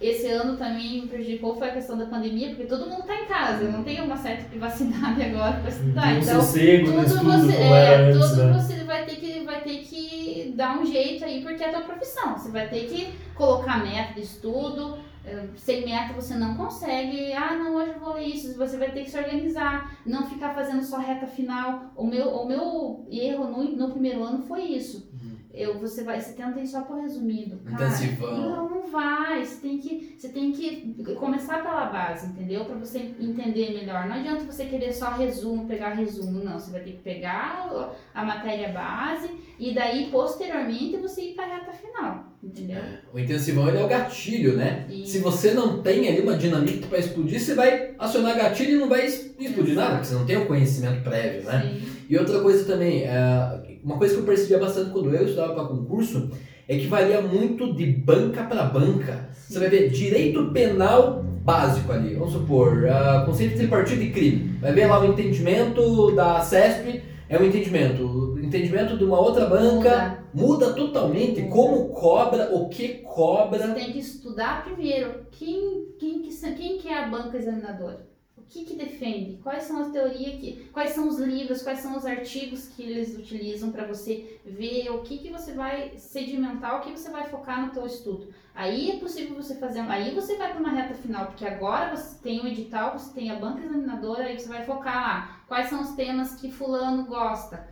esse ano também me prejudicou foi a questão da pandemia, porque todo mundo está em casa, não tem uma certa privacidade agora para estudar. Um então, sossego no tudo estudo você, é, antes, tudo né? você vai ter que vai ter que dar um jeito aí porque é a tua profissão. Você vai ter que colocar meta de estudo. eh, Sem meta você não consegue. Ah, não, hoje eu vou ler isso. Você vai ter que se organizar. Não ficar fazendo só reta final. O meu, o meu erro no, no primeiro ano foi isso. Eu, você vai, você tenta ir só por resumido. Cara, Intensivão. não, não vai. Você tem que, você tem que começar pela base, entendeu? Para você entender melhor. Não adianta você querer só resumo, pegar resumo. Não, você vai ter que pegar a matéria base e daí posteriormente você ir para a reta final, entendeu? O intensivão ele é o gatilho, né? E- Se você não tem ali uma dinamite para explodir, você vai acionar gatilho e não vai explodir nada, porque você não tem o conhecimento prévio, né? Sim. E outra coisa também, é, uma coisa que eu percebia bastante quando eu estudava para concurso é que varia muito de banca para banca. Você vai ver direito penal básico ali, vamos supor, uh, conceito de partido de crime. Vai ver lá o entendimento da CESP, é um entendimento. O entendimento de uma outra banca muda, totalmente Muda. como cobra, o que Você cobra. tem que estudar primeiro quem, quem, que, quem que é a banca examinadora. O que, que defende? Quais são as teorias que. Quais são os livros, quais são os artigos que eles utilizam para você ver o que, que você vai sedimentar, o que você vai focar no teu estudo. Aí é possível você fazer. Aí você vai para uma reta final, porque agora você tem o edital, você tem a banca examinadora, aí você vai focar lá. Quais são os temas que fulano gosta?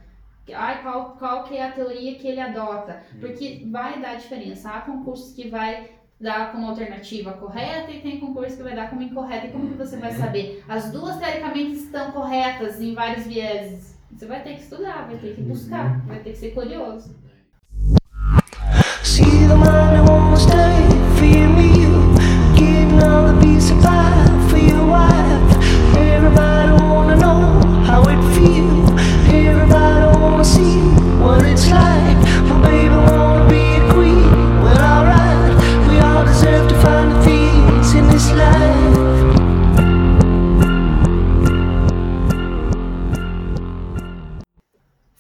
Ai, qual, qual que é a teoria que ele adota? Porque vai dar diferença. Há concursos que vai dar como alternativa correta e tem concurso que vai dar como incorreta. E como que você vai saber? As duas, teoricamente, estão corretas em vários vieses. Você vai ter que estudar, vai ter que buscar, vai ter que ser curioso. See the man who won't stay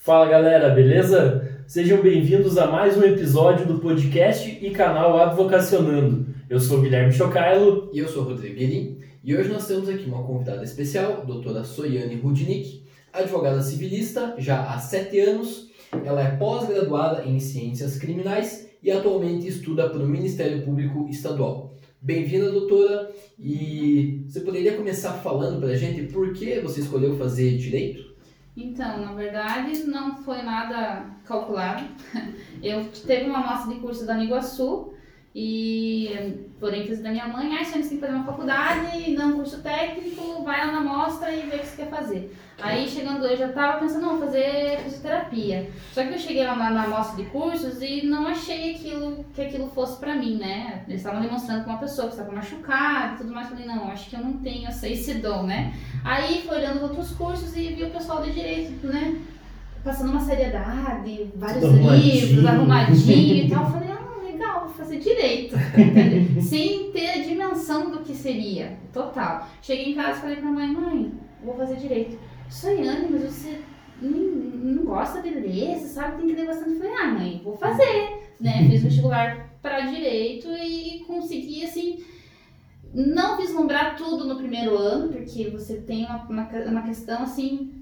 Fala galera, beleza? Sejam bem-vindos a mais um episódio do podcast e canal Advocacionando. Eu sou Guilherme Chocailo E eu sou Rodrigo Guerin e hoje nós temos aqui uma convidada especial, doutora Soiane Rudnick, advogada civilista já há sete anos. Ela é pós-graduada em Ciências Criminais e atualmente estuda para o Ministério Público Estadual. Bem-vinda, doutora. E você poderia começar falando para a gente por que você escolheu fazer direito? Então, na verdade, não foi nada calculado. Eu teve uma amostra de curso da Niguaçu e, por ênfase da minha mãe, ah, você tem que fazer uma faculdade, não um curso técnico, vai lá na amostra e vê o que você quer fazer. Aí, chegando eu já estava pensando, não, fazer fisioterapia. Só que eu cheguei lá na, na amostra de cursos e não achei aquilo que aquilo fosse pra mim, né? Eles estavam demonstrando com uma pessoa que estava machucada e tudo mais. Falei, não, acho que eu não tenho essa, esse dom, né? Aí foi olhando os outros cursos e vi o pessoal de direito, né? Passando uma seriedade, vários livros, arrumadinho. e tal. Falei, fazer direito. Sem ter a dimensão do que seria. Total. Cheguei em casa e falei pra mãe, mãe, vou fazer direito. Soiane, mas você não, gosta de ler, você sabe que tem que ler bastante. Falei, ah, mãe, vou fazer. Né? Fiz vestibular para direito e consegui, assim, não vislumbrar tudo no primeiro ano, porque você tem uma, uma, uma questão assim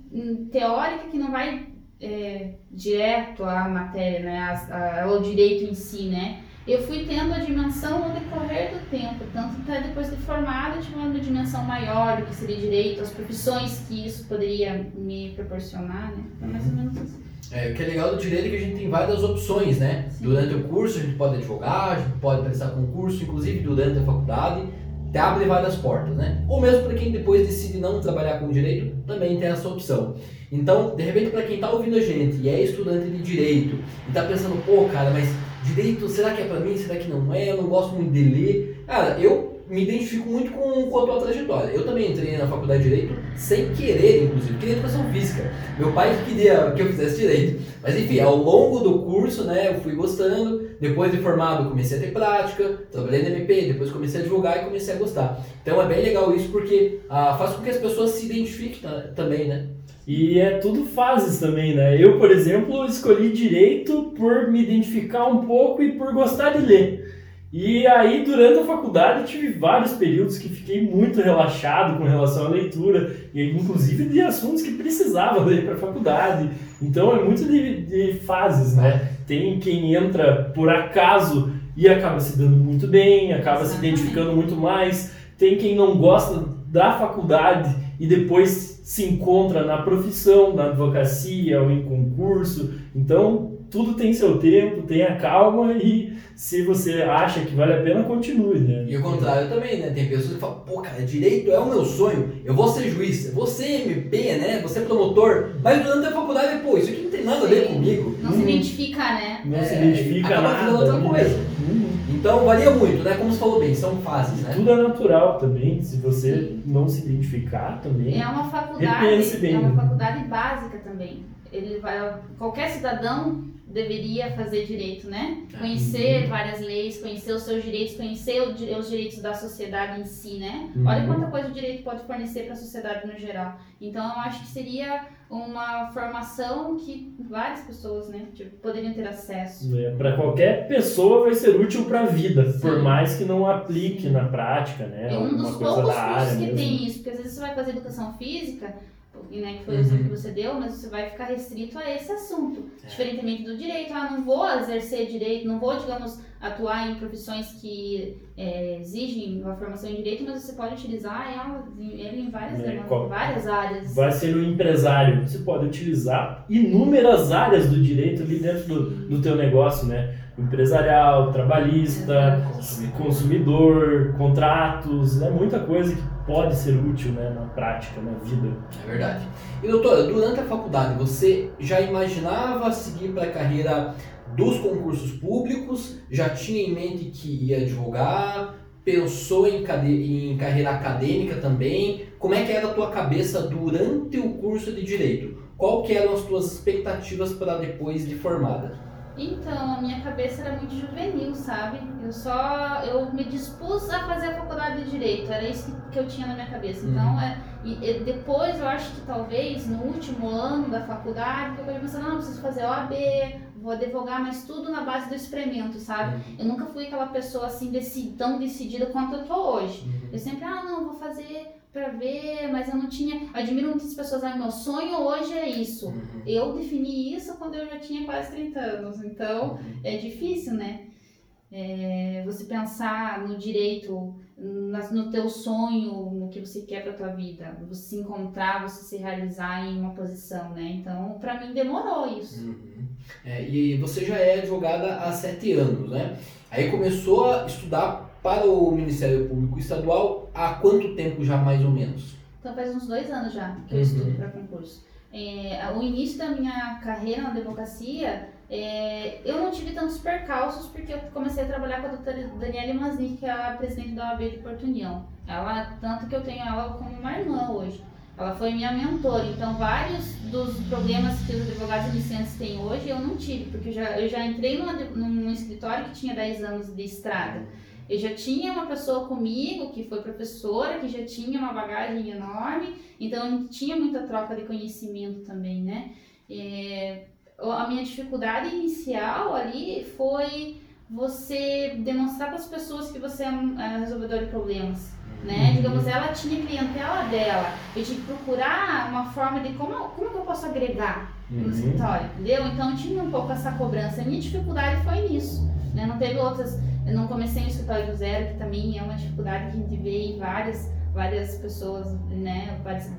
teórica que não vai é, direto à matéria, né, a- a- ao direito em si, né. Eu fui tendo a dimensão no decorrer do tempo, tanto até depois de formada, tive uma dimensão maior do que seria direito, as profissões que isso poderia me proporcionar, né. Foi mais ou menos assim. É, o que é legal do direito é que a gente tem várias opções, né? Sim. Durante o curso a gente pode advogar, a gente pode prestar concurso, inclusive durante a faculdade, te abre várias portas, né? Ou mesmo para quem depois decide não trabalhar com direito, também tem essa opção. Então, de repente, para quem está ouvindo a gente e é estudante de direito e está pensando, pô, cara, mas direito, será que é para mim? Será que não é? Eu não gosto muito de ler. Cara, eu me identifico muito com, com a tua trajetória. Eu também entrei na faculdade de Direito sem querer, inclusive. Queria educação física. Meu pai que queria que eu fizesse Direito. Mas enfim, ao longo do curso, né, eu fui gostando. Depois de formado, comecei a ter prática, trabalhei na MP, depois comecei a advogar e comecei a gostar. Então é bem legal isso porque ah, faz com que as pessoas se identifiquem ta- também, né? E é tudo fases também, né? Eu, por exemplo, escolhi direito por me identificar um pouco e por gostar de ler. E aí, durante a faculdade, tive vários períodos que fiquei muito relaxado com relação à leitura, e inclusive de assuntos que precisava ler para a faculdade. Então é muito de, de fases, né? Tem quem entra por acaso e acaba se dando muito bem, acaba se identificando muito mais. Tem quem não gosta da faculdade e depois se encontra na profissão, na advocacia ou em concurso. Então, tudo tem seu tempo, tenha calma e se você acha que vale a pena, continue, né? E o contrário também, né? Tem pessoas que falam, pô, cara, direito é o meu sonho, eu vou ser juiz, eu vou ser MP, né? Vou ser promotor, mas durante a faculdade, pô, isso aqui não tem nada a ver Sim. comigo. Não se identifica, né? Não se É, identifica acaba nada. outra né? coisa. Uhum. Então varia muito, né? Como você falou bem, são fases, né? Tudo é natural também. Se você não se identificar também. É uma faculdade, bem, é uma faculdade básica também. Ele vai, qualquer cidadão deveria fazer direito, né? É. Conhecer várias leis, conhecer os seus direitos, conhecer os direitos da sociedade em si, né? Uhum. Olha quanta coisa o direito pode fornecer para a sociedade no geral. Então eu acho que seria uma formação que várias pessoas, né, tipo, poderiam ter acesso. para qualquer pessoa vai ser útil para a vida, Sim. por mais que não aplique na prática, né? É um dos coisa poucos cursos que mesmo. tem isso, porque às vezes você vai fazer educação física, né, que foi o Uhum. exemplo que você deu, mas você vai ficar restrito a esse assunto. É. Diferentemente do direito, ah, não vou exercer direito, não vou, digamos, atuar em profissões que é, exigem uma formação em direito, mas você pode utilizar ela, ele em várias, É, demandas, várias áreas. Vai ser um empresário. Você pode utilizar inúmeras áreas do direito ali dentro do, do teu negócio, né? Empresarial, trabalhista, consumidor, contratos, é muita coisa que pode ser útil né, na prática, na vida. É verdade. E doutora, durante a faculdade, você já imaginava seguir para a carreira dos concursos públicos? Já tinha em mente que ia advogar? Pensou em, em carreira acadêmica também? Como é que era a tua cabeça durante o curso de Direito? Qual que eram as tuas expectativas para depois de formada? Então, a minha cabeça era muito juvenil, sabe? Eu só, eu me dispus a fazer a faculdade de Direito, era isso que, que eu tinha na minha cabeça. Então, Uhum. é, e, e depois eu acho que talvez no último ano da faculdade, eu pensei, não, eu preciso fazer OAB, vou advogar, mas tudo na base do experimento, sabe? Eu nunca fui aquela pessoa assim, deci- tão decidida quanto eu tô hoje. Eu sempre, ah, não, vou fazer pra ver, mas eu não tinha. Admiro muitas pessoas, ah, meu sonho hoje é isso. Uhum. Eu defini isso quando eu já tinha quase 30 anos, então é difícil, né? É, você pensar no direito, no teu sonho, no que você quer pra tua vida, você se encontrar, você se realizar em uma posição, né? Então, pra mim demorou isso. Uhum. É, e você já é advogada há sete anos, né? Aí começou a estudar para o Ministério Público Estadual há quanto tempo já mais ou menos? Então faz uns dois anos já que eu Uhum. estudo para concurso. É, o início da minha carreira na advocacia, é, eu não tive tantos percalços porque eu comecei a trabalhar com a doutora Daniela Maznik, que é a presidente da OAB de Porto União. Ela, tanto que eu tenho ela como uma irmã hoje. Ela foi minha mentora, então vários dos problemas que os advogados iniciantes têm hoje eu não tive, porque eu já, eu já entrei numa, num escritório que tinha 10 anos de estrada. Eu já tinha uma pessoa comigo que foi professora, que já tinha uma bagagem enorme, então tinha muita troca de conhecimento também, né? É, a minha dificuldade inicial ali foi você demonstrar para as pessoas que você é um é, resolvedor de problemas, né? Digamos, ela tinha clientela dela, eu tinha que procurar uma forma de como, como eu posso agregar no Uhum. escritório, entendeu? Então tinha um pouco essa cobrança. A minha dificuldade foi nisso, né? Não teve outras. Eu não comecei no escritório do zero, que também é uma dificuldade que a gente vê em várias, várias pessoas, né? Vários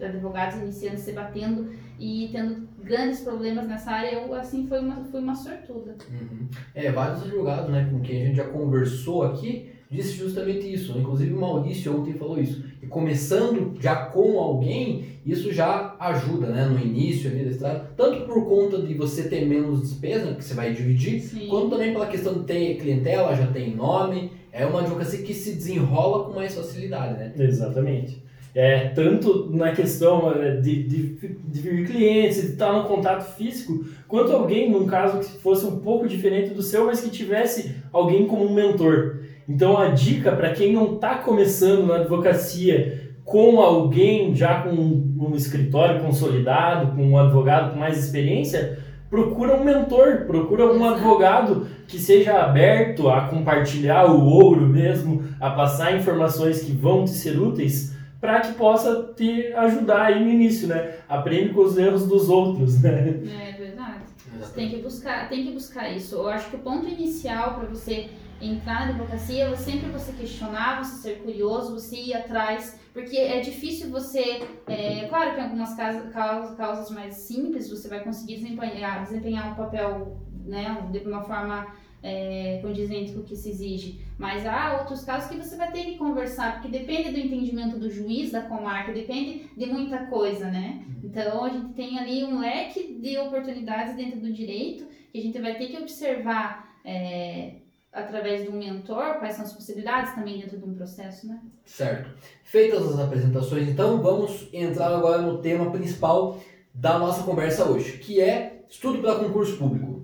advogados iniciando se batendo e tendo grandes problemas nessa área. Eu, assim, foi uma, fui uma sortuda. Uhum. É, vários advogados, né, com quem a gente já conversou aqui, disse justamente isso. Inclusive o Maurício ontem falou isso. E começando já com alguém, isso já ajuda, né, no início ali da estrada, tanto por conta de você ter menos despesa, né, que você vai dividir, Sim. quanto também pela questão de ter clientela, já tem nome. É uma advocacia que se desenrola com mais facilidade, né? Exatamente. É, tanto na questão é, de, de, de vir clientes, de estar no contato físico, quanto alguém, num caso que fosse um pouco diferente do seu, mas que tivesse alguém como um mentor. Então a dica para quem não está começando na advocacia com alguém já com um escritório consolidado, com um advogado com mais experiência, procura um mentor, procura um advogado que seja aberto a compartilhar o ouro mesmo, a passar informações que vão te ser úteis para que possa te ajudar aí no início, né? Aprende com os erros dos outros, né? É verdade. Você tem que buscar, tem que buscar isso. Eu acho que o ponto inicial para você entrar na advocacia é sempre você questionar, você ser curioso, você ir atrás, porque é difícil você, é, claro que em algumas causas, causas, causas mais simples você vai conseguir desempenhar, desempenhar um papel, né, de uma forma é, condizente com o que se exige, mas há outros casos que você vai ter que conversar, porque depende do entendimento do juiz da comarca, depende de muita coisa, né? Então a gente tem ali um leque de oportunidades dentro do direito que a gente vai ter que observar é, através de um mentor quais são as possibilidades também dentro de um processo, né? Certo. Feitas as apresentações, então vamos entrar agora no tema principal da nossa conversa hoje, que é estudo para concurso público.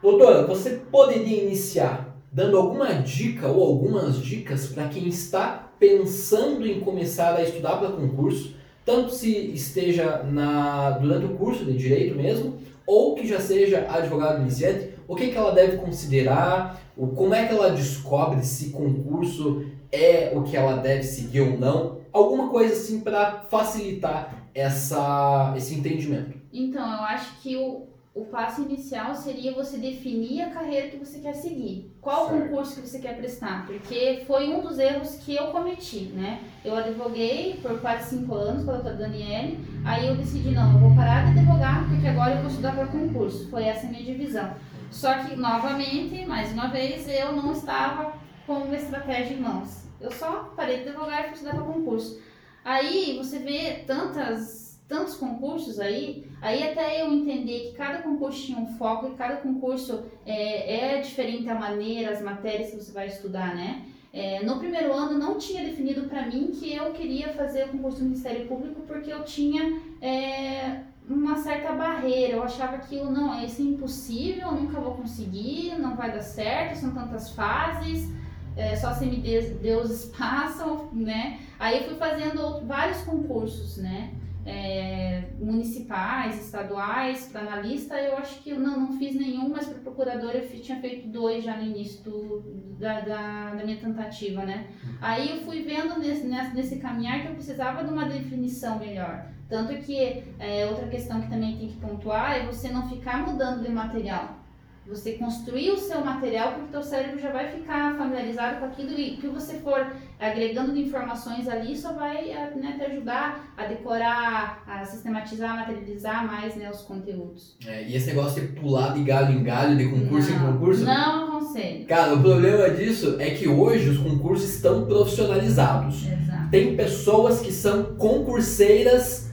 Doutora, você poderia iniciar dando alguma dica ou algumas dicas para quem está pensando em começar a estudar para concurso, tanto se esteja na, durante o curso de direito mesmo, ou que já seja advogado iniciante, o que, que ela deve considerar, o, como é que ela descobre se concurso é o que ela deve seguir ou não, alguma coisa assim para facilitar essa, esse entendimento. Então, eu acho que o, o passo inicial seria você definir a carreira que você quer seguir. Qual Certo. concurso que você quer prestar? Porque foi um dos erros que eu cometi, né? Eu advoguei por quase cinco anos com a doutora Daniele, aí eu decidi, não, eu vou parar de advogar porque agora eu vou estudar para concurso. Foi essa a minha divisão. Só que, novamente, mais uma vez, eu não estava com uma estratégia em mãos. Eu só parei de advogar e fui estudar para concurso. Aí você vê tantas, tantos concursos aí, aí até eu entender que cada concurso tinha um foco e cada concurso é, é diferente a maneira, as matérias que você vai estudar, né? É, no primeiro ano não tinha definido para mim que eu queria fazer o concurso do Ministério Público porque eu tinha é, uma certa barreira. Eu achava que não, isso é impossível, eu nunca vou conseguir, não vai dar certo, são tantas fases, é, só semideuses passam, né? Aí eu fui fazendo outro- vários concursos, né? É, municipais, estaduais, para analista, eu acho que eu não, não fiz nenhum, mas para procuradora eu tinha feito dois já no início do, da, da, da minha tentativa, né? Aí eu fui vendo nesse, nesse, nesse caminhar que eu precisava de uma definição melhor. Tanto que é, outra questão que também tem que pontuar é você não ficar mudando de material. Você construir o seu material porque o teu cérebro já vai ficar familiarizado com aquilo e o que você for agregando de informações ali só vai eh, né, te ajudar a decorar, a sistematizar, a materializar mais né, os conteúdos. É, e esse negócio de pular de galho em galho, de concurso não, em concurso, Não aconselho. cara, o problema disso é que hoje os concursos estão profissionalizados. Exato. Tem pessoas que são concurseiras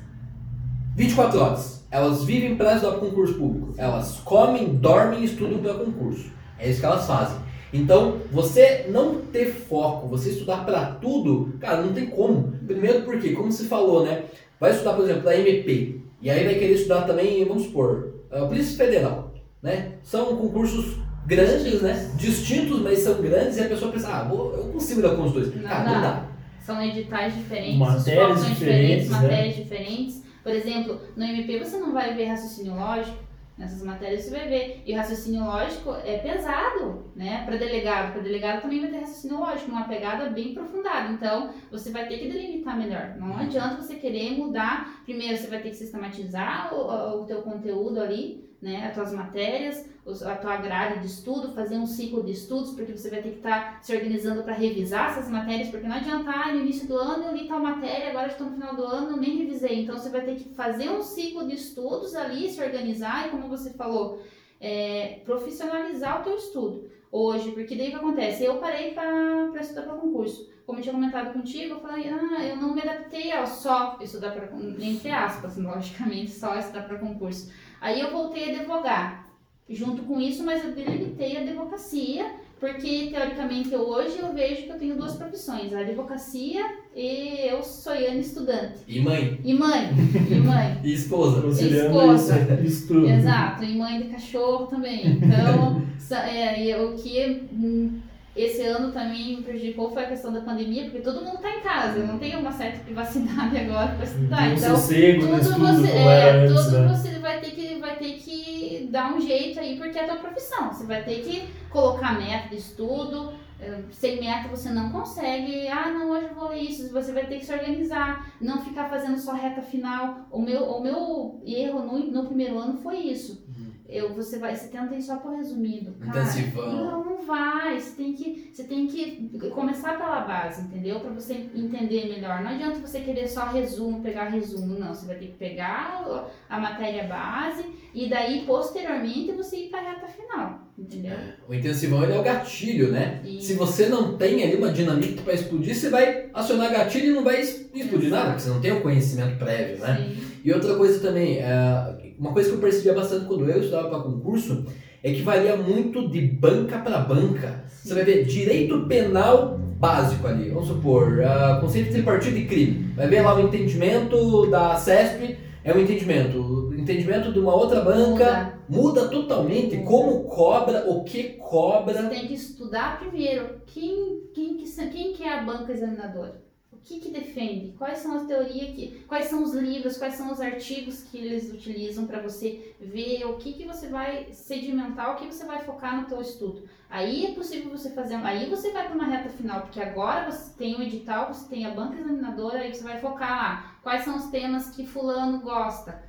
24 horas. Elas vivem para estudar para concurso público. Elas comem, dormem e estudam para concurso. É isso que elas fazem. Então, você não ter foco, você estudar para tudo, cara, não tem como. Primeiro porque, como você falou, né? Vai estudar, por exemplo, a MP. E aí vai querer estudar também, vamos supor, a Polícia Federal, né? São concursos grandes, né? Distintos, mas são grandes e a pessoa pensa, ah, vou, eu consigo dar com os dois. Não Cara, dá. não dá. São editais diferentes, Matérias focos são diferentes, diferentes, né? matérias diferentes. Por exemplo, no MP você não vai ver raciocínio lógico, nessas matérias você vai ver. E o raciocínio lógico é pesado, né? Para delegado. Para delegado também vai ter raciocínio lógico, uma pegada bem aprofundada. Então, você vai ter que delimitar melhor. Não adianta você querer mudar. Primeiro, você vai ter que sistematizar o, o teu conteúdo ali, né? As tuas matérias, a tua grade de estudo, fazer um ciclo de estudos, porque você vai ter que estar se organizando para revisar essas matérias, porque não adianta, ah, no início do ano eu li tal matéria, agora estou no final do ano, nem revisei. Então você vai ter que fazer um ciclo de estudos ali, se organizar e, como você falou, é, profissionalizar o teu estudo hoje, porque daí o que acontece? Eu parei para estudar para concurso. Como eu tinha comentado contigo, eu falei, ah, eu não me adaptei ao só estudar para entre aspas, logicamente, só estudar para concurso. Aí eu voltei a advogar. Junto com isso, mas eu delimitei a advocacia, porque teoricamente hoje eu vejo que eu tenho duas profissões, a advocacia e eu sou Iane estudante. E mãe, E mãe, e mãe. e esposa. Esposa. isso, isso tudo. Exato, e mãe de cachorro também. Então, é, o que hum, Esse ano também me prejudicou foi a questão da pandemia, porque todo mundo está em casa, não tem uma certa privacidade agora para estudar. Um Então, sossego no tudo estudo você, é, antes, tudo né? você vai ter que vai ter que dar um jeito aí porque é a tua profissão. Você vai ter que colocar meta de estudo. eh, Sem meta você não consegue. Ah, não, hoje eu vou ler isso. Você vai ter que se organizar, não ficar fazendo só reta final. O meu, o meu erro no, no primeiro ano foi isso. Eu, você vai, você tenta ir só por resumido. Cara, Intensivão. não, não vai. Você tem que, você tem que começar pela base, entendeu? Pra você entender melhor. Não adianta você querer só resumo, pegar resumo, não. Você vai ter que pegar a matéria base e daí posteriormente você ir pra reta final, entendeu? O intensivão ele é o gatilho, né? E- Se você não tem ali uma dinamite para explodir, você vai acionar gatilho e não vai explodir nada, porque você não tem o conhecimento prévio, né? Sim. E outra coisa também, é, uma coisa que eu percebia bastante quando eu estudava para concurso é que varia muito de banca para banca. Você vai ver direito penal básico ali, vamos supor, ah, conceito de partido de crime. Vai ver lá o entendimento da CESP, é um entendimento. O entendimento de uma outra banca muda totalmente Muda. como cobra, o que Você cobra. tem que estudar primeiro quem, quem, que, quem que é a banca examinadora. O que, que defende? Quais são as teorias que. Quais são os livros, quais são os artigos que eles utilizam para você ver o que, que você vai sedimentar, o que você vai focar no teu estudo. Aí é possível você fazer. Aí você vai para uma reta final, porque agora você tem o edital, você tem a banca examinadora, aí você vai focar lá. Quais são os temas que fulano gosta?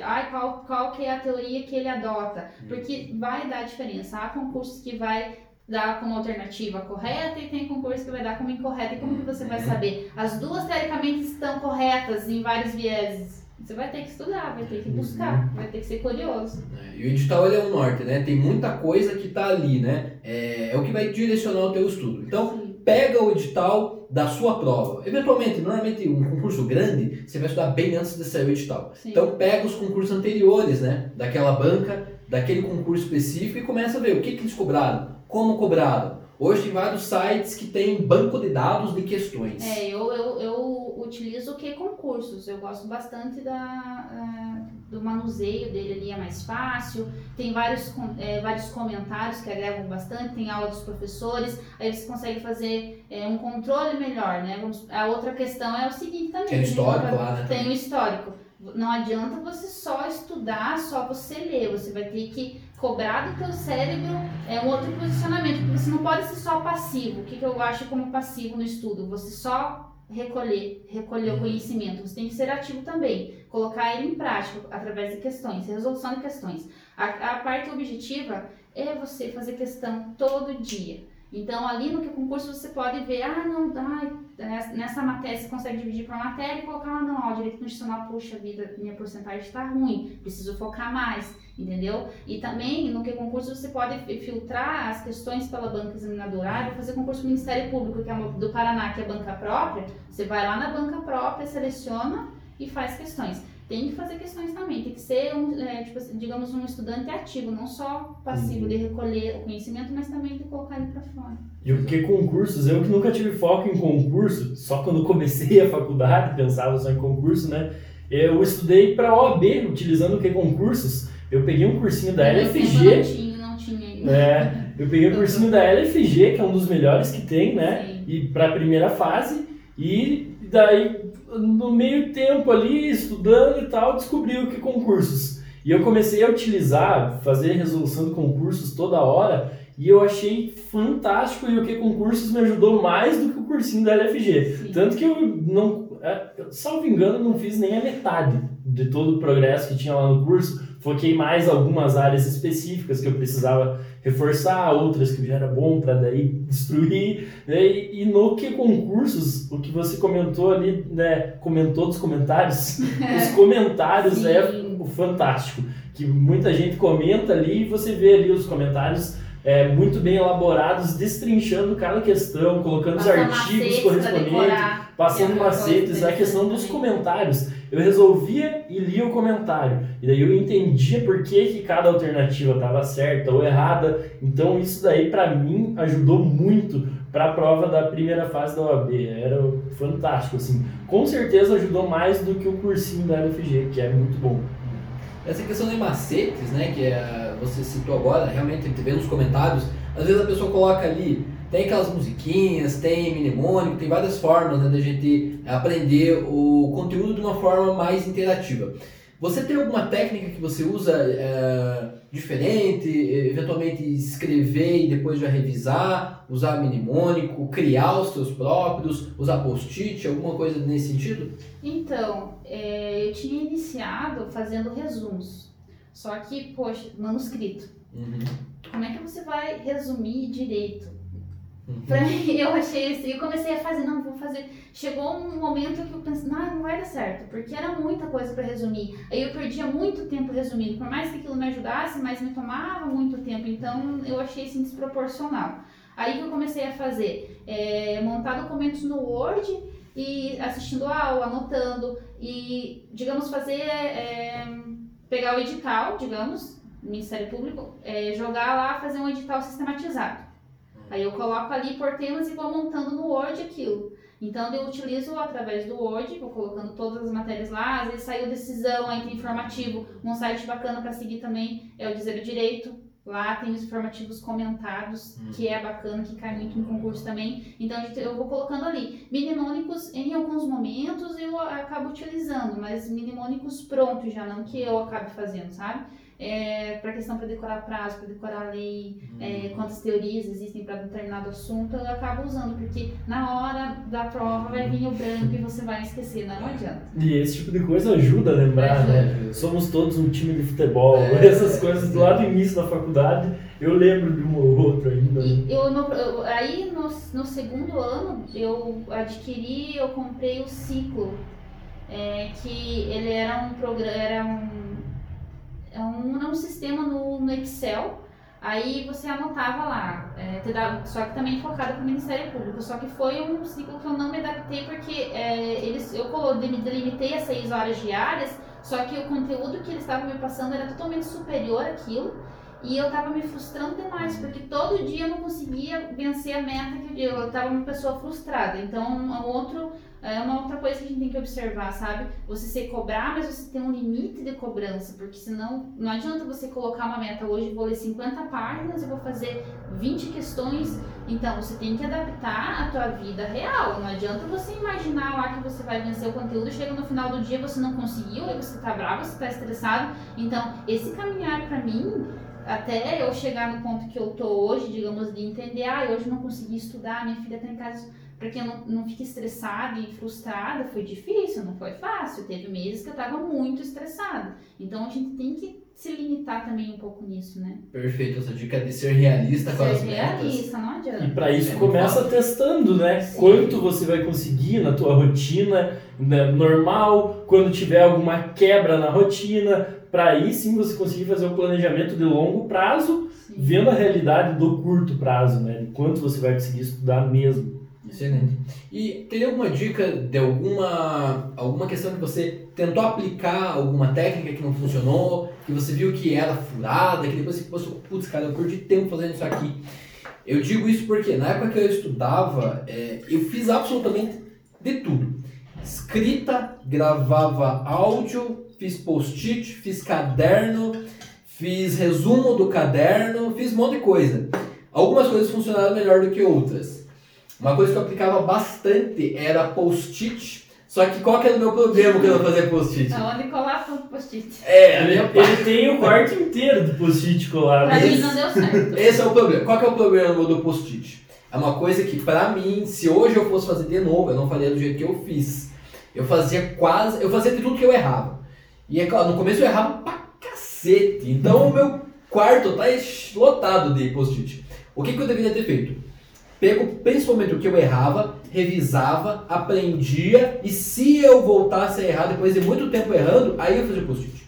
Ai, qual, qual que é a teoria que ele adota? Porque vai dar diferença. Há concursos que vai dar como alternativa correta e tem concurso que vai dar como incorreta. E como que você vai saber? As duas, teoricamente, estão corretas em vários vieses. Você vai ter que estudar, vai ter que buscar, vai ter que ser curioso. É, E o edital ele é um norte, né? Tem muita coisa que tá ali, né? É, é o que vai direcionar o teu estudo. Então, Sim. pega o edital da sua prova. Eventualmente, normalmente um concurso grande, você vai estudar bem antes de sair o edital. Sim. Então pega os concursos anteriores, né? Daquela banca, daquele concurso específico e começa a ver o que, que eles cobraram, como cobraram. Hoje tem vários sites que tem banco de dados de questões. É, eu, eu, eu utilizo o que concursos. Eu gosto bastante da, ah, do manuseio dele ali, é mais fácil. Tem vários, é, vários comentários que agregam bastante, tem aula dos professores, aí você consegue fazer é, um controle melhor, né? A outra questão é o seguinte também. Tem o gente histórico lá, né? Tem o histórico. Não adianta você só estudar, só você ler. Você vai ter que cobrar do teu cérebro é um outro posicionamento. Porque você não pode ser só passivo. O que, que eu acho como passivo no estudo? Você só recolher, recolher o conhecimento. Você tem que ser ativo também. Colocar ele em prática através de questões, resolução de questões. A, a parte objetiva é você fazer questão todo dia. Então, ali no concurso você pode ver, ah, não, ai, nessa- matéria você consegue dividir por matéria e colocar lá, não, ó, direito constitucional, puxa vida, minha porcentagem está ruim, preciso focar mais, entendeu? E também, no que concurso você pode fi- filtrar as questões pela banca examinadora, ah, vou fazer concurso do Ministério Público, que é uma, do Paraná, que é banca própria, você vai lá na banca própria, seleciona e faz questões. Tem que fazer questões também, tem que ser, um, é, tipo, assim, digamos, um estudante ativo, não só passivo de recolher o conhecimento, mas também de colocar ele para fora. E o que concursos? Eu que nunca tive foco em concurso, só quando comecei a faculdade pensava só em concurso, né? Eu estudei para OAB, utilizando o que concursos. Eu peguei um cursinho da tempo LFG, Não tinha, não tinha ainda. é, eu peguei o cursinho da LFG, que é um dos melhores que tem, né? Sim. E para a primeira fase, e daí no meio tempo ali, estudando e tal, descobri o que concursos. E eu comecei a utilizar, fazer resolução de concursos toda hora, e eu achei fantástico e o que concursos me ajudou mais do que o cursinho da LFG. Sim. Tanto que eu não, é, salvo engano, não fiz nem a metade de todo o progresso que tinha lá no curso. Foquei mais algumas áreas específicas que eu precisava reforçar, outras que já era bom para daí destruir. né? E, e no que concursos, o que você comentou ali, né, comentou dos comentários, os comentários é fantástico. Que muita gente comenta ali e você vê ali os comentários é, muito bem elaborados, destrinchando cada questão, colocando os Passar artigos correspondentes passando é coisa macetes, a interessante questão dos comentários. Eu resolvia e lia o comentário. E daí eu entendia por que, que cada alternativa estava certa ou errada. Então isso daí para mim ajudou muito para a prova da primeira fase da OAB. Era fantástico assim. Com certeza ajudou mais do que o cursinho da LFG, que é muito bom. Essa questão de macetes, né, que é, você citou agora, realmente a gente vê nos comentários, às vezes a pessoa coloca ali Tem aquelas musiquinhas, tem mnemônico, tem várias formas né, da gente aprender o conteúdo de uma forma mais interativa. Você tem alguma técnica que você usa é, diferente, eventualmente escrever e depois já revisar, usar mnemônico, criar os seus próprios, usar post-it, alguma coisa nesse sentido? Então, é, eu tinha iniciado fazendo resumos. Só que, poxa, manuscrito. Uhum. Como é que você vai resumir direito? Uhum. Pra mim, eu achei assim, eu comecei a fazer, não, vou fazer. Chegou um momento que eu pensei, não, não vai dar certo, porque era muita coisa pra resumir. Aí eu perdia muito tempo resumindo, por mais que aquilo me ajudasse, mas me tomava muito tempo, então eu achei assim desproporcional. Aí que eu comecei a fazer, é, montar documentos no Word e assistindo a aula, anotando e, digamos, fazer, é, pegar o edital, digamos, Ministério Público, é, jogar lá, fazer um edital sistematizado. Aí eu coloco ali por temas e vou montando no Word aquilo. Então eu utilizo através do Word, vou colocando todas as matérias lá, às vezes saiu decisão, aí tem informativo, um site bacana para seguir também é o Dizer o Direito. Lá tem os informativos comentados, que é bacana, que cai muito no concurso também. Então eu vou colocando ali. Mnemônicos, em alguns momentos eu acabo utilizando, mas mnemônicos prontos já, não que eu acabe fazendo, sabe? É, para questão para decorar prazo, para decorar lei, é, quantas teorias existem para determinado assunto, eu acabo usando, porque na hora da prova vai vir o branco e você vai esquecer, não adianta. E esse tipo de coisa ajuda a lembrar, né? Ajuda. Somos todos um time de futebol, É. essas coisas lá do início da faculdade, eu lembro de um ou outro ainda. né? E eu, no- eu- aí no, no segundo ano eu adquiri, eu comprei o ciclo, é, que ele era um programa, era um, é um, era um sistema no, no Excel. Aí você anotava lá, é, só que também focado para o Ministério Público. Só que foi um ciclo que eu não me adaptei porque é, eles, eu delimitei a seis horas diárias, só que o conteúdo que eles estavam me passando era totalmente superior àquilo. E eu tava me frustrando demais, porque todo dia eu não conseguia vencer a meta que eu, eu tava uma pessoa frustrada. Então, um outro, é uma outra coisa que a gente tem que observar, sabe? Você se cobrar, mas você tem um limite de cobrança, porque senão não adianta você colocar uma meta hoje, vou ler 50 páginas, eu vou fazer 20 questões. Então, você tem que adaptar a tua vida real. Não adianta você imaginar lá que você vai vencer o conteúdo, chega no final do dia você não conseguiu, aí você tá bravo, você tá estressado. Então, esse caminhar pra mim até eu chegar no ponto que eu tô hoje, digamos, de entender, ah, hoje não consegui estudar, minha filha tá em casa, para que eu não, não fique estressada e frustrada, foi difícil, não foi fácil. Teve meses que eu tava muito estressada. Então a gente tem que se limitar também um pouco nisso, né? Perfeito, essa dica de ser realista com as Ser metas. realista, não E adianta. para isso É começa testando, né? Sim. Quanto você vai conseguir na tua rotina né, normal, quando tiver alguma quebra na rotina, para aí sim você conseguir fazer um planejamento de longo prazo, Sim. vendo a realidade do curto prazo, né? De quanto você vai conseguir estudar mesmo. Excelente. E teria alguma dica de alguma, alguma questão que você tentou aplicar, alguma técnica que não funcionou, que você viu que era furada, que depois você pensou, putz, cara, eu perdi tempo fazendo isso aqui. Eu digo isso porque na época que eu estudava, é, eu fiz absolutamente de tudo. Escrita, gravava áudio, fiz post-it, fiz caderno, fiz resumo do caderno, fiz um monte de coisa. Algumas coisas funcionaram melhor do que outras. Uma coisa que eu aplicava bastante era post-it. Só que qual que era o meu problema quando eu fazia post-it? Aonde colar tudo post-it. É, a Ele, minha ele tem o quarto inteiro de post-it colado. Pra mim não deu certo. Esse é o problema. Qual que é o problema do post-it? É uma coisa que, pra mim, se hoje eu fosse fazer de novo, eu não faria do jeito que eu fiz. Eu fazia quase. Eu fazia de tudo que eu errava. E é claro, no começo eu errava pra cacete. Então o meu quarto tá lotado de post-it. O que, que eu deveria ter feito? Pego principalmente o que eu errava, revisava, aprendia, e se eu voltasse a errar depois de muito tempo errando, aí eu fazia post-it.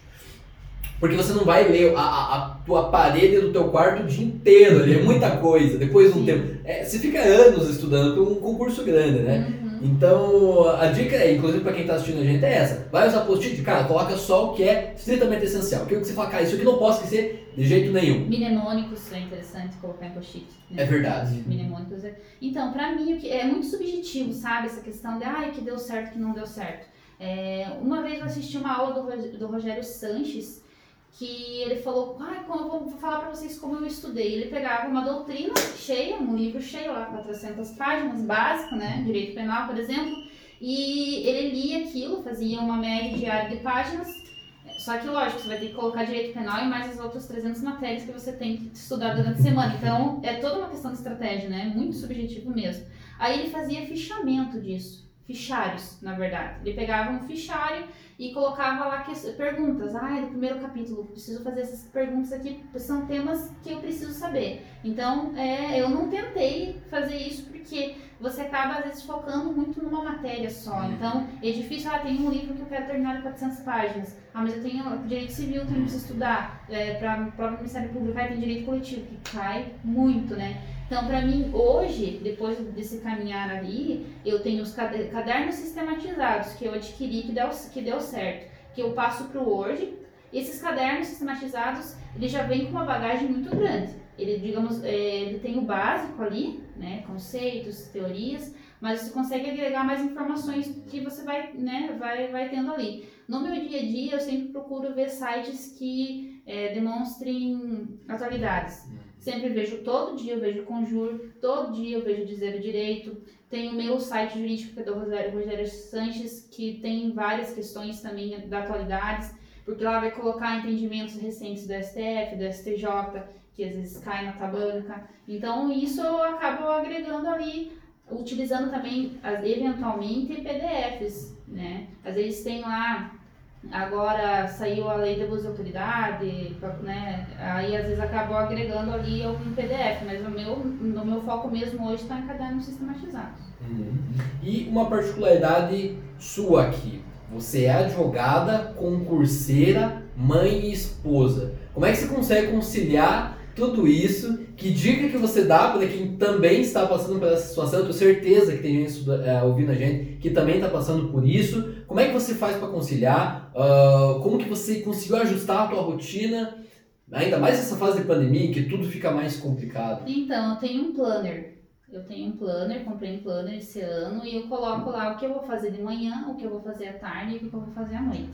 Porque você não vai ler a, a, a tua parede do teu quarto o dia inteiro, ali, é muita coisa. Depois de um tempo. é, você fica anos estudando para um concurso grande, né? Uhum. Então, a dica é, inclusive para quem tá assistindo a gente, é essa. Vai usar post-it, cara, coloca só o que é estritamente essencial. Aquilo que você fala, cara, isso aqui não posso esquecer de jeito nenhum. Mnemônicos é interessante colocar em post-it. né? É verdade. mnemônicos. é- Então, pra mim, o é muito subjetivo, sabe? Essa questão de, ai, que deu certo, que não deu certo. É, uma vez eu assisti uma aula do, do Rogério Sanches, que ele falou, ah, como eu vou falar para vocês como eu estudei. Ele pegava uma doutrina cheia, um livro cheio lá, 400 páginas, básico, né, direito penal, por exemplo, e ele lia aquilo, fazia uma média diária de páginas, só que, lógico, você vai ter que colocar direito penal e mais as outras 300 matérias que você tem que estudar durante a semana. Então, é toda uma questão de estratégia, né? Muito subjetivo mesmo. Aí ele fazia fichamento disso. Fichários, na verdade. Ele pegava um fichário e colocava lá que- perguntas. Ah, é do primeiro capítulo, preciso fazer essas perguntas aqui, são temas que eu preciso saber. Então, é, eu não tentei fazer isso porque você acaba, às vezes, focando muito numa matéria só. Então, é difícil, ah, tem um livro que eu quero terminar de 400 páginas. Ah, mas eu tenho direito civil, também preciso estudar. É, para do Ministério Público, ah, tem direito coletivo, que cai muito, né? Então, para mim, hoje, depois desse caminhar ali, eu tenho os cade- cadernos sistematizados que eu adquiri que deu, que deu certo, que eu passo para o Word. Esses cadernos sistematizados, ele já vem com uma bagagem muito grande. Ele, digamos, é, ele tem o básico ali, né, conceitos, teorias, mas você consegue agregar mais informações que você vai, né, vai, vai tendo ali. No meu dia a dia, eu sempre procuro ver sites que é, demonstrem atualidades. Sempre vejo, todo dia eu vejo Conjur, todo dia eu vejo Dizer o Direito. Tem o meu site jurídico, que é do Rogério, Rogério Sanches, que tem várias questões também da atualidades, porque lá vai colocar entendimentos recentes do STF, do STJ, que às vezes cai na tabanca. Então, isso eu acabo agregando ali, utilizando também, eventualmente, PDFs, né? Às vezes tem lá Agora saiu a lei de abuso de autoridade, né? Aí às vezes acabou agregando ali algum PDF, mas o meu, no meu foco mesmo hoje está em cadernos sistematizados. Uhum. E uma particularidade sua aqui. Você é advogada, concurseira, mãe e esposa. Como é que você consegue conciliar tudo isso? Que dica que você dá para quem também está passando por essa situação? Eu tenho certeza que tem gente é, ouvindo a gente que também está passando por isso. Como é que você faz para conciliar? Ah, como que você conseguiu ajustar a tua rotina? Ainda mais nessa fase de pandemia, que tudo fica mais complicado. Então, eu tenho um planner. Eu tenho um planner, comprei um planner esse ano e eu coloco lá o que eu vou fazer de manhã, o que eu vou fazer à tarde e o que eu vou fazer à noite,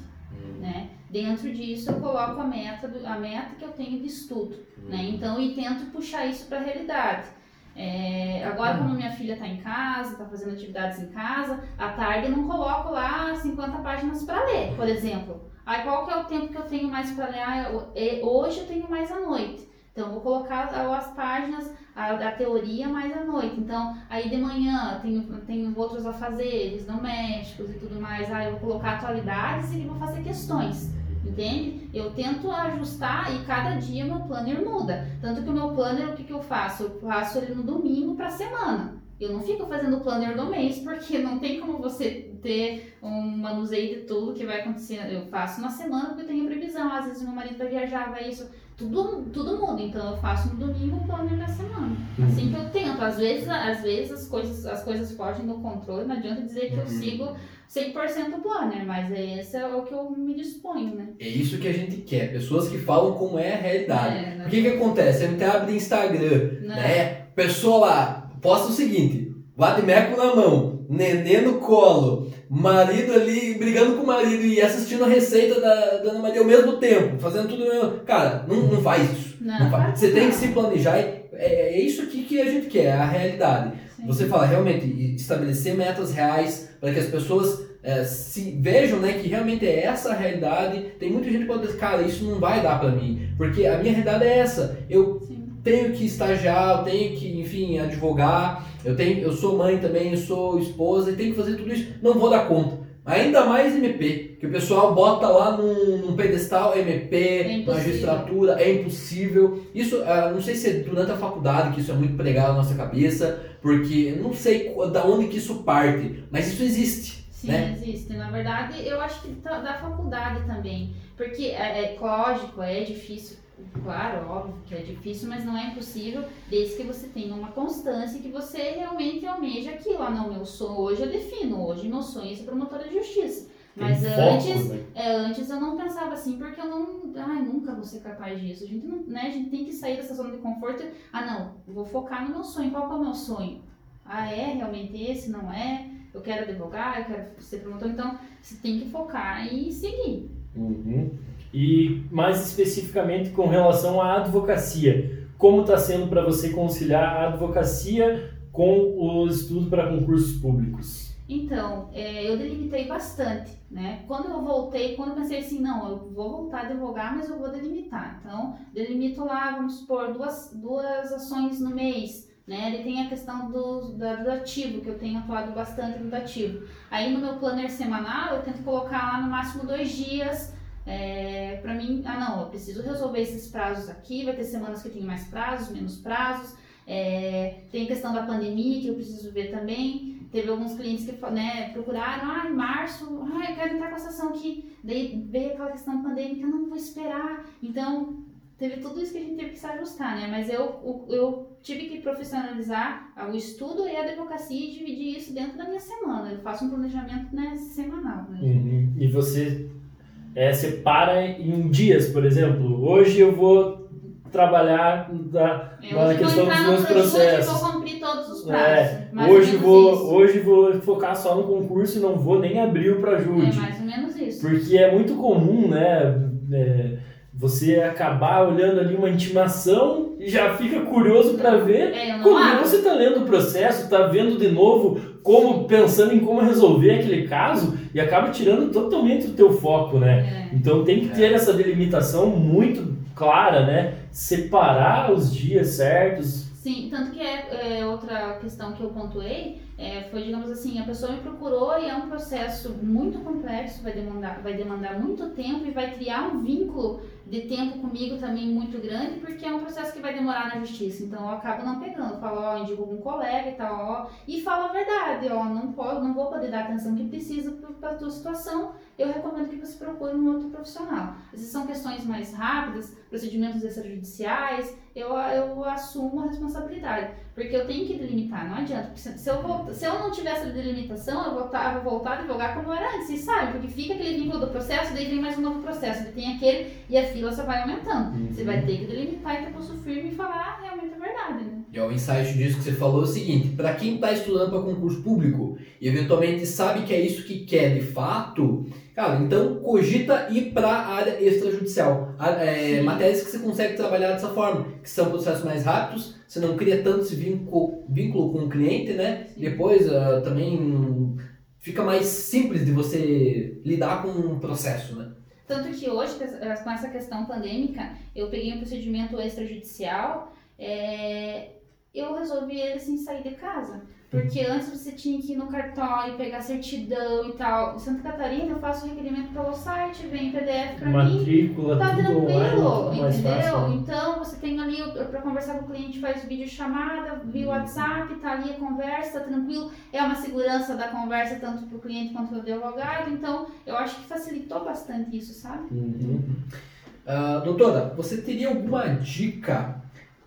né? Dentro disso eu coloco a meta, do- a meta que eu tenho de estudo, né? Então, e tento puxar isso para a realidade. É, agora, quando minha filha está em casa, está fazendo atividades em casa, à tarde eu não coloco lá 50 páginas para ler, por exemplo. Aí, qual que é o tempo que eu tenho mais para ler? Ah, eu- hoje eu tenho mais à noite. Então, eu vou colocar as páginas, a, a teoria mais à noite. Então, aí de manhã tenho, tenho outros afazeres domésticos e tudo mais. Aí eu vou colocar atualidades e vou fazer questões. Entende? Eu tento ajustar e cada dia meu planner muda. Tanto que o meu planner, o que, que eu faço? Eu faço ele no domingo para semana. Eu não fico fazendo o planner do mês, porque não tem como você ter um manuseio de tudo que vai acontecer. Eu faço na semana porque eu tenho previsão. Às vezes meu marido vai viajar, vai isso. Tudo, tudo muda. Então eu faço no domingo o planner da semana. Assim que eu tento. Às vezes, às vezes as coisas, as coisas fogem do controle. Não adianta dizer que eu Uhum. sigo 100% o planner, mas esse é o que eu me disponho, né? É isso que a gente quer, pessoas que falam como é a realidade. É, né? O que que acontece? A gente abre Instagram, Né? né? Pessoa lá, posta o seguinte, vadimeco na mão, nenê no colo, marido ali brigando com o marido e assistindo a receita da, da Ana Maria ao mesmo tempo, fazendo tudo ao mesmo... Cara, não, não faz isso. Não, Não faz. Você tem que não. se planejar e é, é isso aqui que a gente quer, é a realidade. Sim. Você fala realmente estabelecer metas reais para que as pessoas é, se vejam, né, que realmente é essa a realidade. Tem muita gente que pode dizer, cara, isso não vai dar para mim, porque a minha realidade é essa. Eu Sim. tenho que estagiar, eu tenho que, enfim, advogar. Eu tenho, eu sou mãe também, eu sou esposa e tenho que fazer tudo isso. Não vou dar conta. Ainda mais MP, que o pessoal bota lá num, num pedestal MP, É magistratura, é impossível. Isso, ah, não sei se é durante a faculdade que isso é muito pregado na nossa cabeça, porque não sei da onde que isso parte, mas isso existe. Sim, né? existe. Na verdade, eu acho que tá- da faculdade também. Porque, é, é lógico, é difícil. Claro, óbvio que é difícil, mas não é impossível, desde que você tenha uma constância e que você realmente almeja aquilo. Ah, não, meu sonho, hoje eu defino, hoje meu sonho é ser promotora de justiça. Mas Tem antes, foco, né? é, antes eu não pensava assim, porque eu não. Ai, nunca vou ser capaz disso. A gente, não, né, a gente tem que sair dessa zona de conforto. Ah, não, vou focar no meu sonho. Qual que é o meu sonho? Ah, é realmente esse? Não é? Eu quero advogar, eu quero ser promotor. Então, você tem que focar e seguir. Uhum. E mais especificamente com relação à advocacia. Como está sendo para você conciliar a advocacia com o estudo para concursos públicos? Então, é, eu delimitei bastante, né? Quando eu voltei, quando eu pensei assim, não, eu vou voltar a advogar, mas eu vou delimitar. Então, delimito lá, vamos supor, duas, duas ações no mês, né? Ele tem a questão do, da- do ativo, que eu tenho atuado bastante no ativo. Aí no meu planner semanal, eu tento colocar lá no máximo dois dias é, para mim, ah não, eu preciso resolver esses prazos aqui, vai ter semanas que tenho mais prazos, menos prazos. É, tem a questão da pandemia que eu preciso ver também. Teve alguns clientes que né, procuraram, ah, em março, ah, eu quero entrar com essa ação aqui. Daí veio aquela questão pandêmica, não vou esperar. Então, teve tudo isso que a gente teve que se ajustar, né? Mas eu, eu tive que profissionalizar o estudo e a advocacia e dividir isso dentro da minha semana. Eu faço um planejamento né, semanal, né? Uhum. E você é, separa em dias, por exemplo. Hoje eu vou trabalhar da, Eu na questão dos meus processos. vou cumprir todos os prazos. É, mais ou hoje vou, isso. hoje vou focar só no concurso e não vou nem abrir o para É mais ou menos isso. Porque é muito comum, né? é, você acabar olhando ali uma intimação e já fica curioso para ver É, como abro. você está lendo o processo, está vendo de novo como pensando em como resolver aquele caso e acaba tirando totalmente o teu foco, né? É. Então tem que ter essa delimitação muito clara, né? Separar os dias certos. Sim, tanto que é, é, outra questão que eu pontuei é, foi, digamos assim, a pessoa me procurou e é um processo muito complexo, vai demandar, vai demandar muito tempo e vai criar um vínculo de tempo comigo também muito grande, porque é um processo que vai demorar na justiça. Então eu acabo não pegando, eu falo, ó, indico algum colega e tal, ó, e falo a verdade, ó, não, posso, não vou poder dar a atenção que precisa para a tua situação, eu recomendo que você procure um outro profissional. Essas são questões mais rápidas, procedimentos extrajudiciais, eu, eu assumo a responsabilidade. Porque eu tenho que delimitar, não adianta. Se, eu, volta- se eu não tivesse a delimitação, eu voltar, vou voltar a advogar como era antes, sabe? Porque fica aquele vínculo do processo, daí vem mais um novo processo, daí tem aquele, e a fila só vai aumentando. Você vai ter que delimitar e ter pulso firme e falar, ah, realmente verdade, né? E ó, o insight disso que você falou é o seguinte: para quem está estudando para concurso público e eventualmente sabe que é isso que quer de fato, cara, então cogita ir para a área extrajudicial. É, matérias que você consegue trabalhar dessa forma, que são processos mais rápidos, você não cria tanto esse vínculo, vínculo com o cliente, né? Sim. Depois ah, também fica mais simples de você lidar com um processo, né? Tanto que hoje, com essa questão pandêmica, eu peguei um procedimento extrajudicial, é, eu resolvi ele sem sair de casa. Porque antes você tinha que ir no cartório, pegar certidão e tal. Em Santa Catarina eu faço o requerimento pelo site, vem PDF pra mim. Matrícula, Tá tudo online, tranquilo, mais entendeu? fácil. né? Então você tem ali pra conversar com o cliente, faz vídeo chamada, via WhatsApp, tá ali a conversa, tá tranquilo. É uma segurança da conversa tanto pro cliente quanto pro advogado. Então eu acho que facilitou bastante isso, sabe? Uhum. Ah, doutora, você teria alguma dica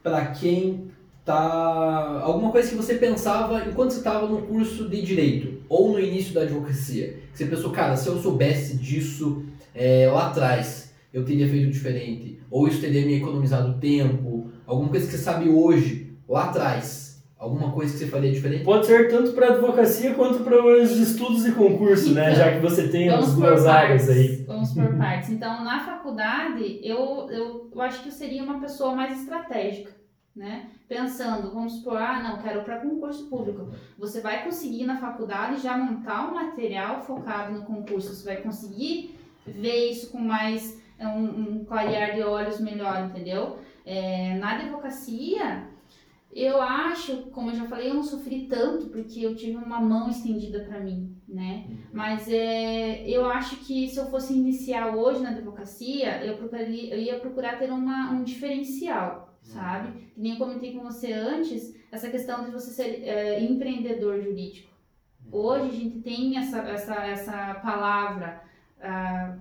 para quem tá. alguma coisa que você pensava enquanto você estava no curso de direito ou no início da advocacia? Você pensou, cara, se eu soubesse disso é, lá atrás, eu teria feito diferente? Ou isso teria me economizado tempo? Alguma coisa que você sabe hoje, lá atrás? Alguma coisa que você faria diferente? Pode ser tanto para advocacia quanto para os estudos e concurso, né? Então, Já que você tem as duas áreas aí. Vamos por partes. Então, na faculdade, eu, eu, eu acho que eu seria uma pessoa mais estratégica, né? Pensando, vamos supor, ah, não, quero para concurso público. Você vai conseguir na faculdade já montar um material focado no concurso. Você vai conseguir ver isso com mais é, um, um clarear de olhos melhor, entendeu? É, na advocacia, eu acho, como eu já falei, eu não sofri tanto porque eu tive uma mão estendida para mim, né? Mas é, eu acho que se eu fosse iniciar hoje na advocacia, eu, procuraria, eu ia procurar ter uma, um diferencial, sabe? Que nem eu comentei com você antes, essa questão de você ser é, empreendedor jurídico. Hoje a gente tem essa, essa, essa palavra, ah,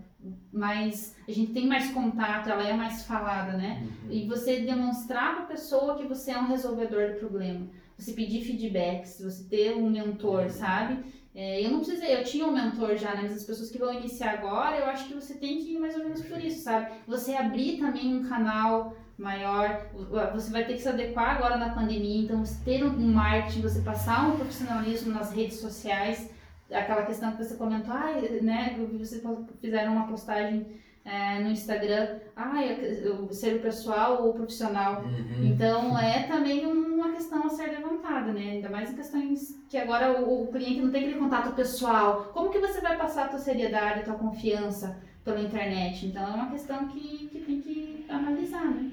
mas a gente tem mais contato, ela é mais falada, né? E você demonstrar para a pessoa que você é um resolvedor do problema. Você pedir feedbacks, você ter um mentor, sabe? É, eu não precisei, eu tinha um mentor já, né? Mas as pessoas que vão iniciar agora, eu acho que você tem que ir mais ou menos por isso, sabe? Você abrir também um canal maior, você vai ter que se adequar agora na pandemia, então você ter um marketing, você passar um profissionalismo nas redes sociais, aquela questão que você comentou, ah, né, vocês fizeram uma postagem é, no Instagram, ah, ser o pessoal ou profissional. Uhum. Então é também uma questão a ser levantada, né? Ainda mais em questões que agora o, o cliente não tem aquele contato pessoal. Como que você vai passar a tua seriedade, a tua confiança pela internet? Então é uma questão que, que tem que analisar, né?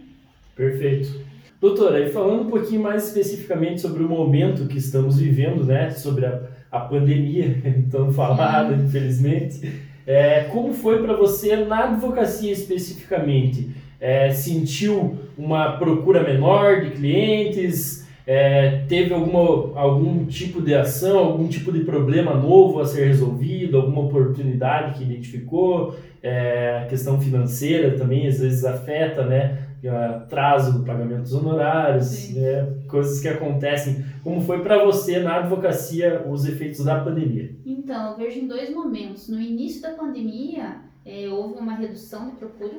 Perfeito. Doutora, e falando um pouquinho mais especificamente sobre o momento que estamos vivendo, né? Sobre a, a pandemia, tão falada, infelizmente. É, como foi para você na advocacia especificamente? É, sentiu uma procura menor de clientes? É, teve alguma, algum tipo de ação, algum tipo de problema novo a ser resolvido, alguma oportunidade que identificou? É, a questão financeira também às vezes afeta, né? Atraso do pagamento dos honorários, né? coisas que acontecem. Como foi para você na advocacia os efeitos da pandemia? Então, eu vejo em dois momentos. No início da pandemia, é, houve uma redução de procura,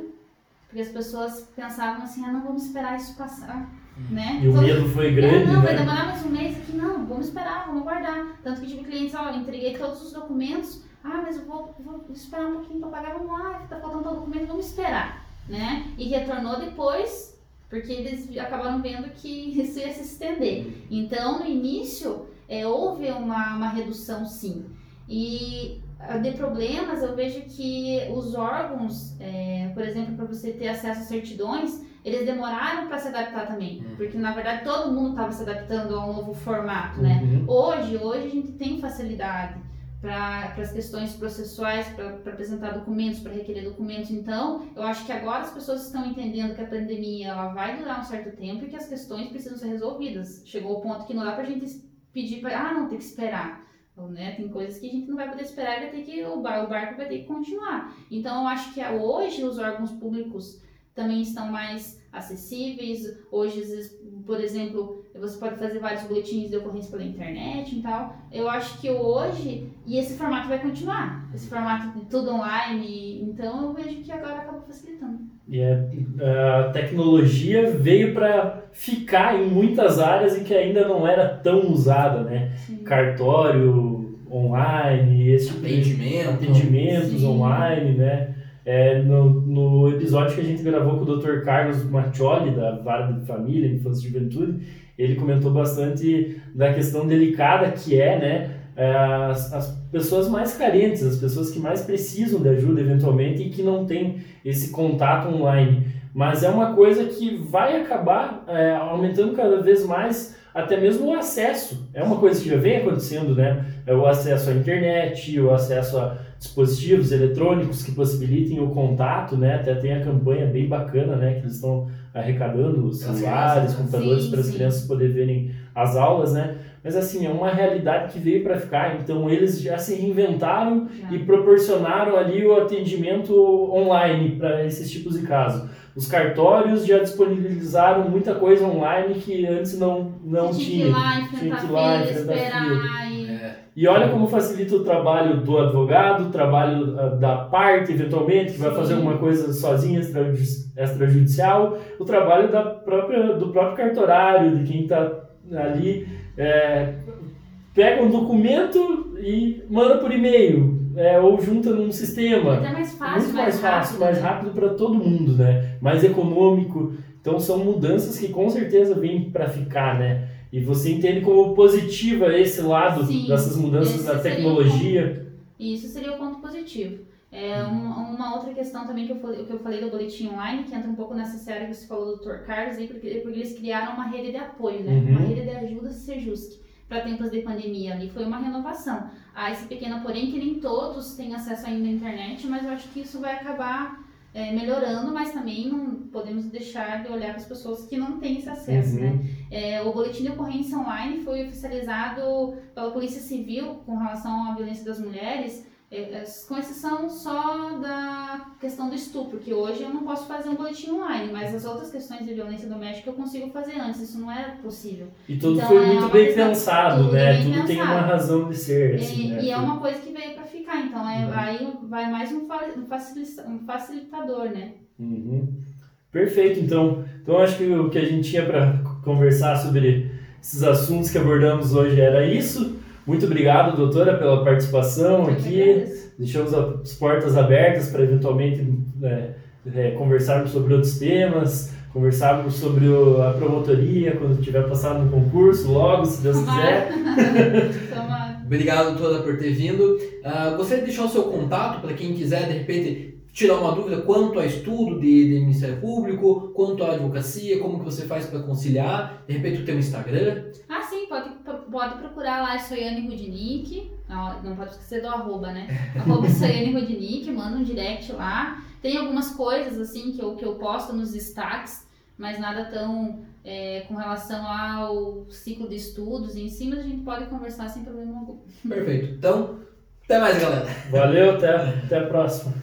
porque as pessoas pensavam assim, ah, não, vamos esperar isso passar, né? E o Todo- medo foi grande, é, não, vai né? demorar mais um mês aqui, não, vamos esperar, vamos aguardar. Tanto que tive clientes, ó, entreguei todos os documentos, ah, mas eu vou, vou esperar um pouquinho para pagar, vamos lá, tá faltando tal documento, vamos esperar, né? E retornou depois, porque eles acabaram vendo que isso ia se estender. Então, no início, é, houve uma, uma redução sim. E ah, de problemas, eu vejo que os órgãos, é, por exemplo, para você ter acesso a certidões, eles demoraram para se adaptar também. Uhum. Porque, na verdade, todo mundo estava se adaptando a um novo formato, né? Uhum. Hoje, hoje a gente tem facilidade para as questões processuais, para apresentar documentos, para requerer documentos. Então, eu acho que agora as pessoas estão entendendo que a pandemia ela vai durar um certo tempo e que as questões precisam ser resolvidas. Chegou o ponto que não dá para a gente pedir para, ah, não, tem que esperar. Né? Tem coisas que a gente não vai poder esperar e vai ter que, o barco vai ter que continuar. Então, eu acho que hoje os órgãos públicos também estão mais acessíveis. Hoje, às vezes, por exemplo, você pode fazer vários boletins de ocorrência pela internet e tal. Eu acho que hoje, e esse formato vai continuar, esse formato de tudo online, então eu vejo que agora acabou facilitando. E é, a tecnologia veio para ficar em muitas áreas e que ainda não era tão usada, né? Sim. Cartório online, esse tipo de Atendimento. atendimentos Sim. online, né? É, no, no episódio que a gente gravou com o Dr. Carlos Maccioli, da Vara de Família, Infância e Juventude, ele comentou bastante da questão delicada que é, né? é, As, as pessoas mais carentes, as pessoas que mais precisam de ajuda eventualmente e que não têm esse contato online. Mas é uma coisa que vai acabar é, aumentando cada vez mais até mesmo o acesso. É uma coisa que já vem acontecendo, né? É o acesso à internet, o acesso a dispositivos eletrônicos que possibilitem o contato, né? Até tem a campanha bem bacana, né? Que eles estão arrecadando celulares, né? computadores Sim, para as sim. crianças poderem verem as aulas, né? Mas assim, é uma realidade que veio para ficar. Então eles já se reinventaram Já. e proporcionaram ali o atendimento online para esses tipos de casos. Os cartórios já disponibilizaram muita coisa online que antes não, não tinha. tinha que ir lá, Tinha enfrentar que ir lá, fila, enfrentar esperar e... Olha como facilita o trabalho do advogado, o trabalho ah, da parte, eventualmente, que vai fazer alguma coisa sozinha, extrajudi- extrajudicial, o trabalho da própria, do próprio cartorário, de quem está ali, é, pega um documento e manda por e-mail, é, ou junta num sistema. Até mais fácil, Muito mais, fácil, rápido, mais né? rápido para todo mundo, né? Mais econômico. Então são mudanças que com certeza vêm para ficar, né? E você entende como positiva esse lado Sim, dessas mudanças o tecnologia. Isso seria o ponto positivo. É uma, uma outra questão também que eu, falei, que eu falei do boletim online, que entra um pouco nessa série que você falou do Dr. Carlos, aí, porque, porque eles criaram uma rede de apoio, né? Uhum. Uma rede de ajuda Sejusc para tempos de pandemia. Ali foi uma renovação. Há esse pequeno porém que nem todos têm acesso ainda à internet, mas eu acho que isso vai acabar é, melhorando, mas também não podemos deixar de olhar para as pessoas que não têm esse acesso, Uhum. né? É, o boletim de ocorrência online foi oficializado pela Polícia Civil com relação à violência das mulheres, é, é, com exceção só da questão do estupro, que hoje eu não posso fazer um boletim online, mas as outras questões de violência doméstica eu consigo fazer antes, isso não era possível. E tudo Então, foi é muito bem questão- pensado, tudo né? bem Tudo tem pensado. uma razão de ser, assim, e, né? e é uma coisa que veio então é, Uhum. aí vai mais um, fa- facilita- facilitador, né? Uhum. Perfeito, então. Então acho que o que a gente tinha para conversar sobre esses assuntos que abordamos hoje era isso. Muito obrigado, doutora, pela participação Eu aqui. Deixamos as portas abertas para eventualmente é, é, conversarmos sobre outros temas, conversarmos sobre o- a promotoria quando tiver passado no concurso, logo, se Deus quiser. Tomara. Obrigado, doutora, por ter vindo. Ah, gostaria de deixar o seu contato para quem quiser, de repente, tirar uma dúvida quanto a estudo de, de Ministério Público, quanto à advocacia, como que você faz para conciliar. De repente, o teu Instagram. Ah, sim, pode, pode procurar lá, é Soiane Rudnick. Não, não pode esquecer do arroba, né? Arroba Soiane Rudnick, manda um direct lá. Tem algumas coisas, assim, que eu, que eu posto nos destaques, mas nada tão é, com relação ao ciclo de estudos em si, mas a gente pode conversar sem problema algum. Perfeito. Então, até mais, galera. Valeu, até, até a próxima.